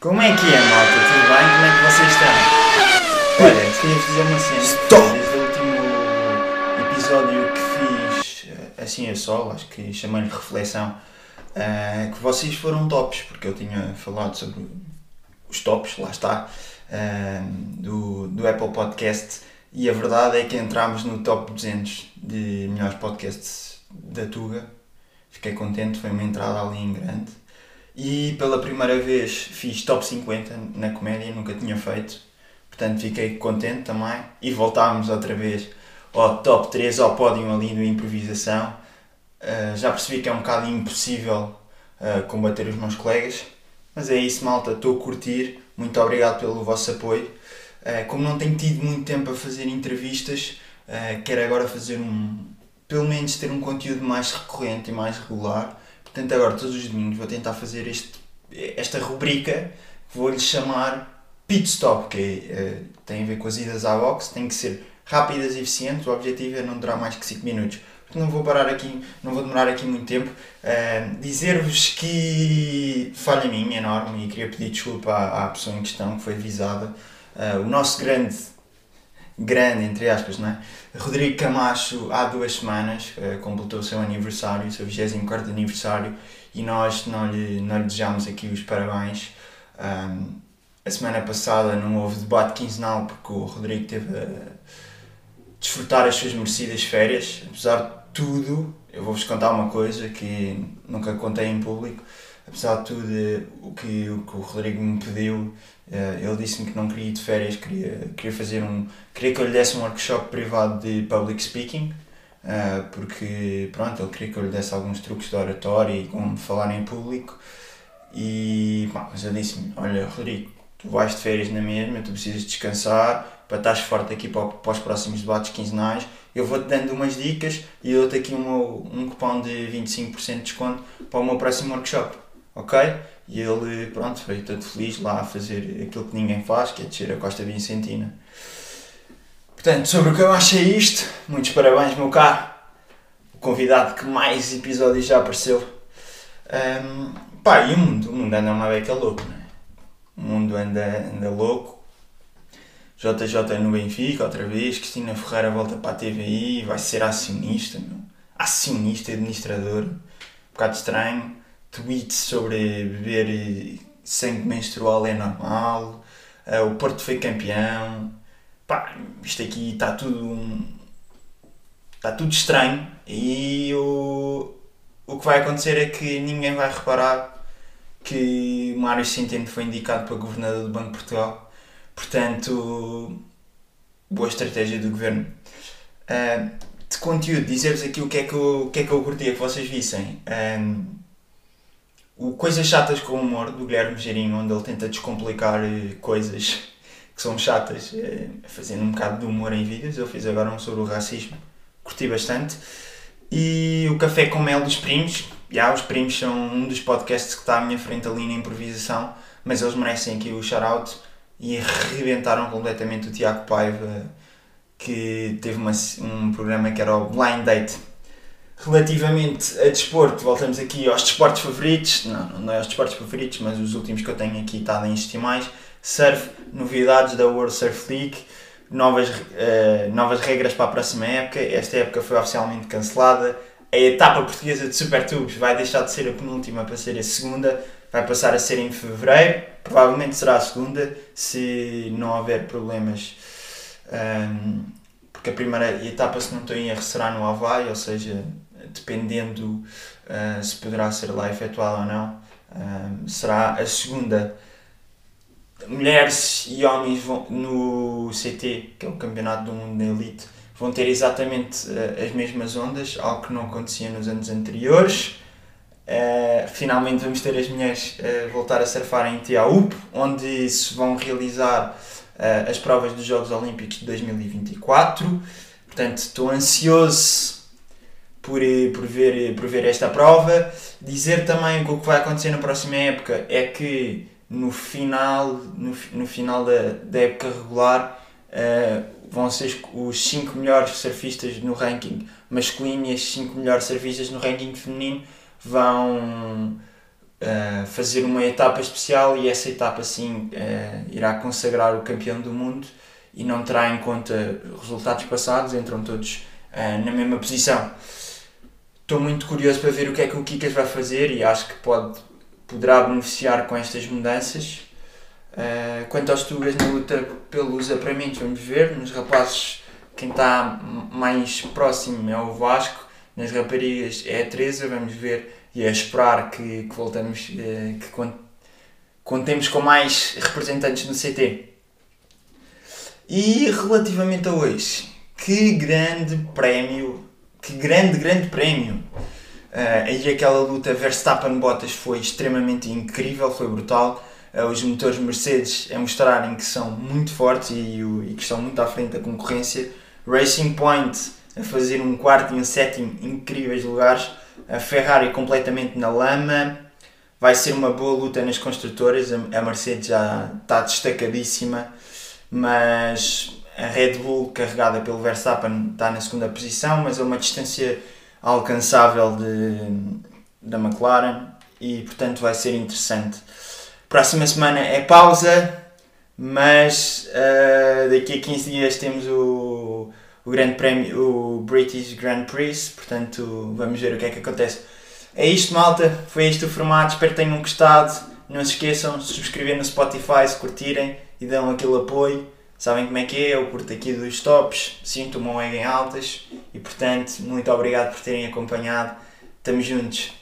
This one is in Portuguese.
Como é que é, malta? Tudo bem? Como é que vocês estão? Olha, queria dizer uma cena. Stop! Desde o último episódio que fiz, eh, assim a solo, acho que chamei-lhe reflexão, eh, que vocês foram tops, porque eu tinha falado sobre os tops, lá está, eh, do, do Apple Podcast, e a verdade é que entramos no top 200 de melhores podcasts da Tuga. Fiquei contente, foi uma entrada ali em grande. E pela primeira vez fiz top 50 na comédia, nunca tinha feito. Portanto fiquei contente também. E voltámos outra vez ao top 3, ao pódio ali do improvisação. Uh, já percebi que é um bocado impossível uh, combater os meus colegas. Mas é isso, malta. Estou a curtir. Muito obrigado pelo vosso apoio. Uh, como não tenho tido muito tempo a fazer entrevistas, quero agora fazer um. pelo menos ter um conteúdo mais recorrente e mais regular Portanto, agora todos os domingos vou tentar fazer este, esta rubrica que vou-lhe chamar Pit Stop, que é, tem a ver com as idas à box, tem que ser rápidas e eficientes, o objetivo é não durar mais que 5 minutos. Não vou parar aqui, não vou demorar aqui muito tempo. Uh, Dizer-vos que falha minha enorme e queria pedir desculpa à, à pessoa em questão que foi avisada. Uh, o nosso grande grande, entre aspas, não é? Rodrigo Camacho, há duas semanas, uh, completou o seu aniversário, o seu 24 aniversário, e nós não lhe, não lhe desejamos aqui os parabéns. Um, a semana passada não houve debate quinzenal porque o Rodrigo teve a desfrutar as suas merecidas férias. Apesar de tudo, eu vou-vos contar uma coisa que nunca contei em público. Apesar de tudo, o que o, que o Rodrigo me pediu Uh, ele disse-me que não queria ir de férias, queria, queria fazer um. queria que eu lhe desse um workshop privado de public speaking, uh, porque pronto, ele queria que eu lhe desse alguns truques de oratória e como falar em público. E pá, mas eu disse-me: Olha, Rodrigo, tu vais de férias na mesma, tu precisas descansar para estás forte aqui para, para os próximos debates quinzenais. Eu vou-te dando umas dicas e dou-te aqui um, um cupom de 25% de desconto para o meu próximo workshop, ok? E ele, pronto, foi todo feliz lá a fazer aquilo que ninguém faz, que é descer a Costa Vicentina. Portanto, sobre o que eu achei isto, muitos parabéns, meu caro. O convidado que mais episódios já apareceu. Um, pá, e o mundo? O mundo anda uma beca louco, não é? O mundo anda, anda louco. JJ no Benfica, outra vez. Cristina Ferreira volta para a TVI, vai ser acionista, meu. Acionista, administrador. Um bocado estranho tweets sobre beber sangue menstrual é normal, uh, o Porto foi campeão. Pá, isto aqui está tudo. Está tudo estranho e o, o que vai acontecer é que ninguém vai reparar que Mário Centeno foi indicado para governador do Banco de Portugal. Portanto, boa estratégia do governo. Uh, de conteúdo, dizer-vos aqui o que, é que eu, o que é que eu curtia que vocês vissem. Um, o Coisas Chatas com Humor, do Guilherme Geirinho, onde ele tenta descomplicar eh, coisas que são chatas, eh, fazendo um bocado de humor em vídeos. Eu fiz agora um sobre o racismo, curti bastante. E o Café com Mel dos Primos. Já, os Primos são um dos podcasts que está à minha frente ali na improvisação, mas eles merecem aqui o shout-out e arrebentaram completamente o Tiago Paiva, que teve uma, um programa que era o Blind Date Relativamente a desporto, voltamos aqui aos desportos favoritos. Não, não é aos desportos favoritos, mas os últimos que eu tenho aqui estado a insistir mais. Surf, novidades da World Surf League, novas, uh, novas regras para a próxima época. Esta época foi oficialmente cancelada. A etapa portuguesa de Super Tubos vai deixar de ser a penúltima para ser a segunda, vai passar a ser em fevereiro. Provavelmente será a segunda, se não houver problemas. Um, ehm, porque a primeira etapa, se não estou em erro, será no Havaí, ou seja, dependendo uh, se poderá ser lá efetuada ou não, uh, será a segunda. Mulheres e homens vão, no CT, que é o Campeonato do Mundo da Elite, vão ter exatamente uh, as mesmas ondas, algo que não acontecia nos anos anteriores. finalmente vamos ter as mulheres voltar a surfar em Tiaup, onde se vão realizar as provas dos Jogos Olímpicos de 2024. Portanto, estou ansioso por, eh, por, ver, eh, por ver esta prova. Dizer também que o que vai acontecer na próxima época é que no final, no, no final da, da época regular uh, vão ser os 5 melhores surfistas no ranking masculino e as 5 melhores surfistas no ranking feminino vão uh, fazer uma etapa especial e essa etapa sim uh, irá consagrar o campeão do mundo e não terá em conta resultados passados, entram todos na mesma posição. Estou muito curioso para ver o que é que o Kikas vai fazer e acho que pode, poderá beneficiar com estas mudanças. Uh, quanto aos Tugas na luta pelos aparamentos, vamos ver. Nos rapazes, quem está mais próximo é o Vasco, nas raparigas é a Teresa, vamos ver e é esperar que, que voltamos, uh, que contemos com mais representantes no CT. E relativamente a hoje, que grande prémio, que grande, grande prémio. Uh, aí aquela luta Verstappen-Bottas foi extremamente incrível, foi brutal. Uh, os motores Mercedes a mostrarem que são muito fortes e, e, que estão muito à frente da concorrência. Racing Point a fazer um quarto e um sétimo incríveis lugares. A Ferrari completamente na lama. Vai ser uma boa luta nas construtoras. A Mercedes já está destacadíssima, mas a Red Bull, carregada pelo Verstappen, está na segunda posição, mas a uma distância alcançável de, da McLaren e, portanto, vai ser interessante. Próxima semana é pausa, mas uh, daqui a 15 dias temos o, o Grande Prémio, o British Grand Prix, portanto, vamos ver o que é que acontece. É isto, malta. Foi este o formato. Espero que tenham gostado. Não se esqueçam de subscrever no Spotify se curtirem e dão aquele apoio. Sabem como é que é, eu curto aqui dos tops, sinto uma ego em altas e portanto, muito obrigado por terem acompanhado. Estamos juntos.